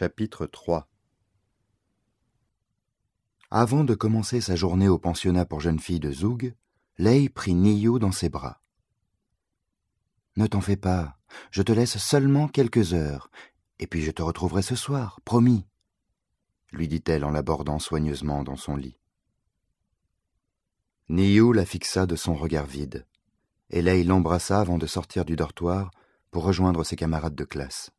Chapitre 3 Avant de commencer sa journée au pensionnat pour jeunes filles de Zoug, Lei prit Niyu dans ses bras. Ne t'en fais pas, je te laisse seulement quelques heures, et puis je te retrouverai ce soir, promis, lui dit-elle en l'abordant soigneusement dans son lit. Niyu la fixa de son regard vide, et Lei l'embrassa avant de sortir du dortoir pour rejoindre ses camarades de classe.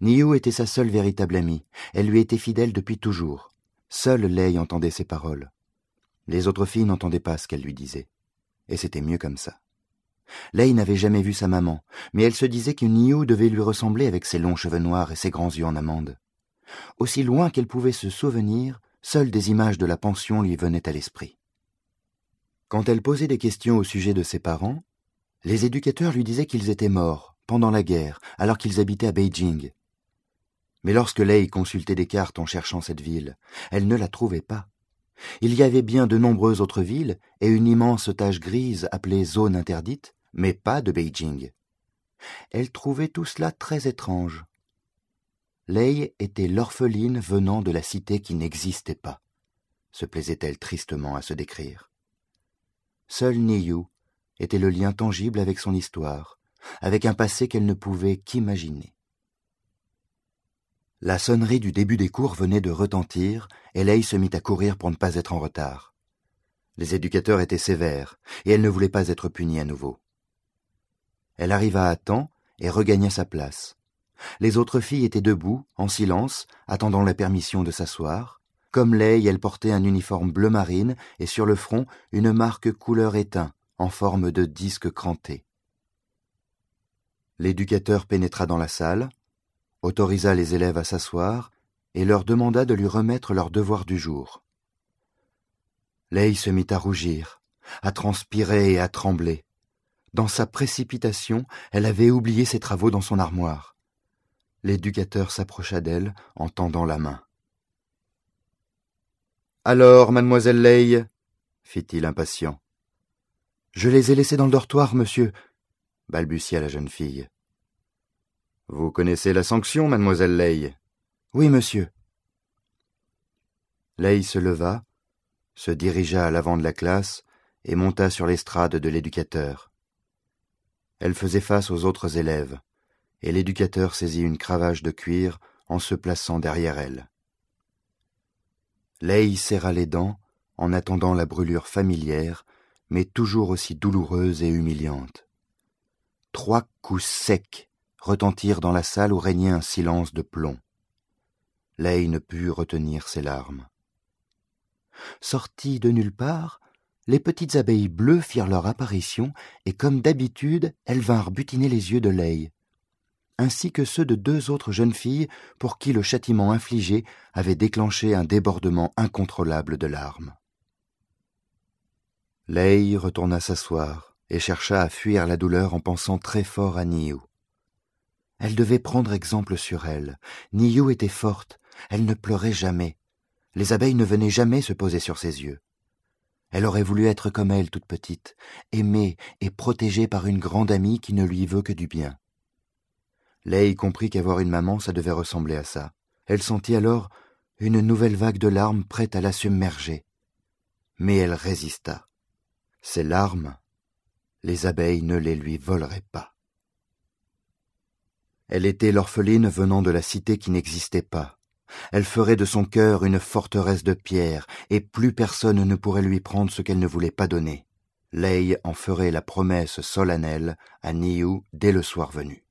Niu était sa seule véritable amie. Elle lui était fidèle depuis toujours. Seule Lei entendait ses paroles. Les autres filles n'entendaient pas ce qu'elle lui disait. Et c'était mieux comme ça. Lei n'avait jamais vu sa maman, mais elle se disait que Niu devait lui ressembler avec ses longs cheveux noirs et ses grands yeux en amande. Aussi loin qu'elle pouvait se souvenir, seules des images de la pension lui venaient à l'esprit. Quand elle posait des questions au sujet de ses parents, les éducateurs lui disaient qu'ils étaient morts, pendant la guerre, alors qu'ils habitaient à Beijing. Mais lorsque Lei consultait des cartes en cherchant cette ville, elle ne la trouvait pas. Il y avait bien de nombreuses autres villes et une immense tache grise appelée zone interdite, mais pas de Beijing. Elle trouvait tout cela très étrange. Lei était l'orpheline venant de la cité qui n'existait pas, se plaisait-elle tristement à se décrire. Seul Niyu était le lien tangible avec son histoire, avec un passé qu'elle ne pouvait qu'imaginer. La sonnerie du début des cours venait de retentir, et Leigh se mit à courir pour ne pas être en retard. Les éducateurs étaient sévères, et elle ne voulait pas être punie à nouveau. Elle arriva à temps et regagna sa place. Les autres filles étaient debout, en silence, attendant la permission de s'asseoir. Comme Leigh, elle portait un uniforme bleu marine et sur le front une marque couleur éteint, en forme de disque cranté. L'éducateur pénétra dans la salle, autorisa les élèves à s'asseoir et leur demanda de lui remettre leurs devoirs du jour. Leigh se mit à rougir, à transpirer et à trembler. Dans sa précipitation, elle avait oublié ses travaux dans son armoire. L'éducateur s'approcha d'elle en tendant la main. Alors, mademoiselle Leigh fit-il impatient. Je les ai laissés dans le dortoir, monsieur, balbutia la jeune fille. Vous connaissez la sanction, mademoiselle Leigh Oui, monsieur. Leigh se leva, se dirigea à l'avant de la classe et monta sur l'estrade de l'éducateur. Elle faisait face aux autres élèves, et l'éducateur saisit une cravache de cuir en se plaçant derrière elle. Leigh serra les dents en attendant la brûlure familière, mais toujours aussi douloureuse et humiliante. Trois coups secs retentirent dans la salle où régnait un silence de plomb. Leigh ne put retenir ses larmes. Sorties de nulle part, les petites abeilles bleues firent leur apparition, et comme d'habitude, elles vinrent butiner les yeux de Leigh, ainsi que ceux de deux autres jeunes filles pour qui le châtiment infligé avait déclenché un débordement incontrôlable de larmes. Leigh retourna s'asseoir, et chercha à fuir la douleur en pensant très fort à Niu. Elle devait prendre exemple sur elle. Niu était forte, elle ne pleurait jamais. Les abeilles ne venaient jamais se poser sur ses yeux. Elle aurait voulu être comme elle toute petite, aimée et protégée par une grande amie qui ne lui veut que du bien. Leigh comprit qu'avoir une maman, ça devait ressembler à ça. Elle sentit alors une nouvelle vague de larmes prête à la submerger. Mais elle résista. Ces larmes, les abeilles ne les lui voleraient pas. Elle était l'orpheline venant de la cité qui n'existait pas. Elle ferait de son cœur une forteresse de pierre, et plus personne ne pourrait lui prendre ce qu'elle ne voulait pas donner. Leigh en ferait la promesse solennelle à Niu dès le soir venu.